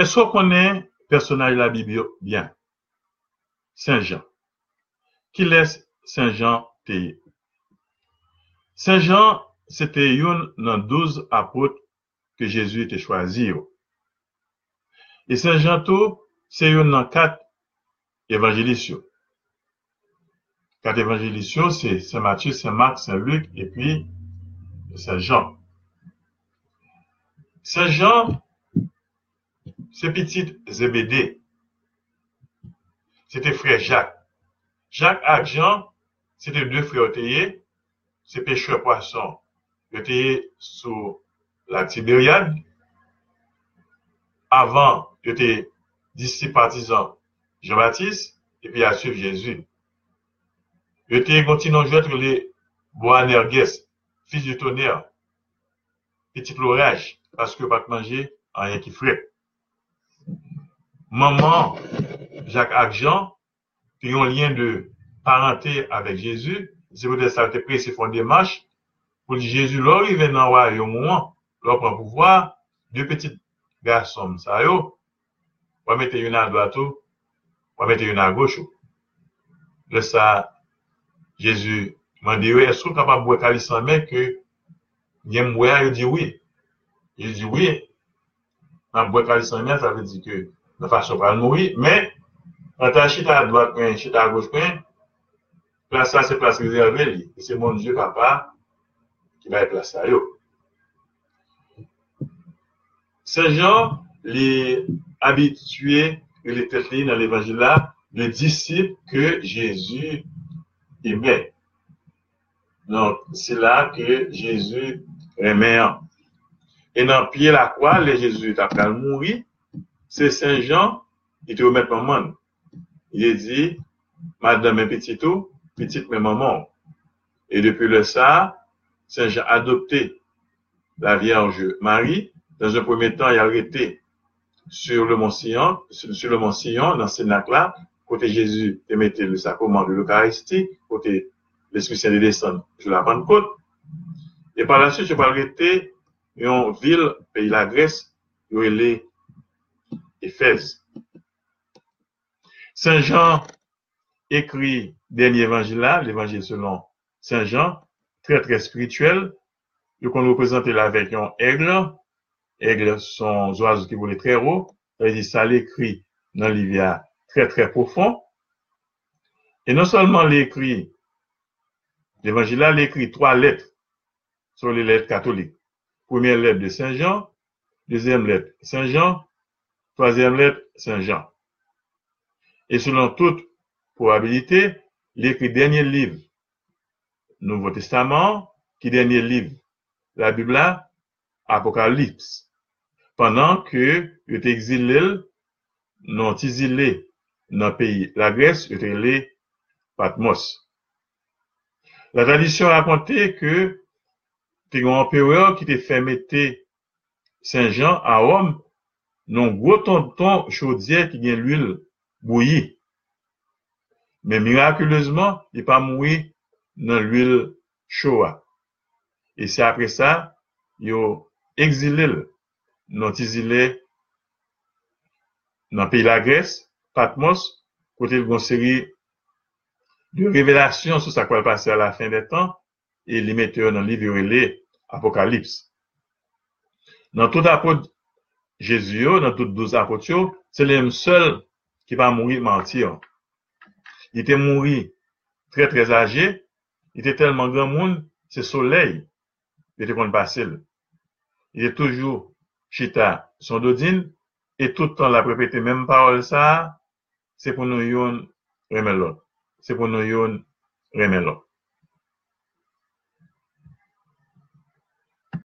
Est-ce qu'on connaît personnage de la Bible bien? Saint Jean. Qui laisse Saint Jean payer? Saint Jean, c'était une dans douze apôtres que Jésus était choisi. Et Saint Jean tout, c'est une dans quatre évangélistes. Quatre évangélistes, c'est Saint Matthieu, Saint Marc, Saint Luc et puis Saint Jean. Saint Jean, c'est petit Zébédée. C'était frère Jacques. Jacques et Jean, c'était deux frères théiers, c'est pêcheurs poissons. Ils étaient sous la Tibériade. Avant, ils étaient disciples partisans Jean-Baptiste et puis à suivre Jésus. Continuant à jouer les Boanerges, fils du tonnerre, petit l'orage, parce que pas de manger rien qui frais. Maman, Jacques Agjean, qui ont lien de parenté avec Jésus, c'est peut-être ça pris, c'est font démarche pour dire Jésus, il vient dans le royaume, là, prend pouvoir, deux petits garçons, ça, yo, on va mettre une à droite, on va mettre une à gauche. Là, ça, Jésus m'a dit, est-ce que êtes capable boire calice en main que, il dit oui. Il dit oui. Dans boire calice en main, ça veut dire que, de façon pas mourir, mais, as chita à droite, chita à gauche, place ça, c'est place réservée, c'est mon Dieu, papa, qui va être placé à Jean, les habitués, et les têtes dans l'évangile là, les disciples que Jésus aimait. Donc, c'est là que Jésus aimait. Et dans pied la croix, le Jésus est après mourir, c'est Saint Jean, il te remet monde. Il dit, Madame et petit tout, petite mais maman. Et depuis le ça, Saint Jean a adopté la Vierge Marie. Dans un premier temps, il a arrêté sur le Mont Sion, sur, le Mont Sion, dans ce là côté Jésus, il mettait le sacrement de l'Eucharistie, côté l'Esprit Saint de descendre sur la Pentecôte. Et par la suite, je vais arrêter une ville, pays la Grèce, où il est Éphèse. Saint Jean écrit dernier évangile là, l'évangile selon Saint Jean, très très spirituel. Le qu'on représente là avec un aigle. Aigle sont oiseaux qui volent très haut. Ça l'écrit dans l'Ivia très très profond. Et non seulement l'écrit, l'évangile là l'écrit trois lettres sur les lettres catholiques. Première lettre de Saint Jean, deuxième lettre Saint Jean, troisième lettre Saint Jean. Et selon toute probabilité, l'écrit dernier livre, Nouveau Testament, qui dernier livre, la Bible, Apocalypse. Pendant que il exilé, non exilé dans le pays, la Grèce, il était Patmos. La tradition racontait que c'était un empereur qui était fait mettre Saint Jean à Rome, non gros tonton chaudière qui gagne l'huile bouillie. Mais miraculeusement, il n'est pas dans l'huile chaude. Et c'est après ça, il a exilé, dans le pays de la Grèce, Patmos, côté de une série de révélations sur ce qui va passer à la fin des temps, et les metteurs dans le livre Apocalypse. Dans tout apôtre Jésus, dans toutes douze apôtres, c'est le seul qui va mourir mentir. Il était mort très très âgé, il était tellement grand monde, c'est soleil, il était qu'on passer. Il est toujours chita son dodine, et tout le temps la répété même parole ça, c'est pour nous yon C'est pour nous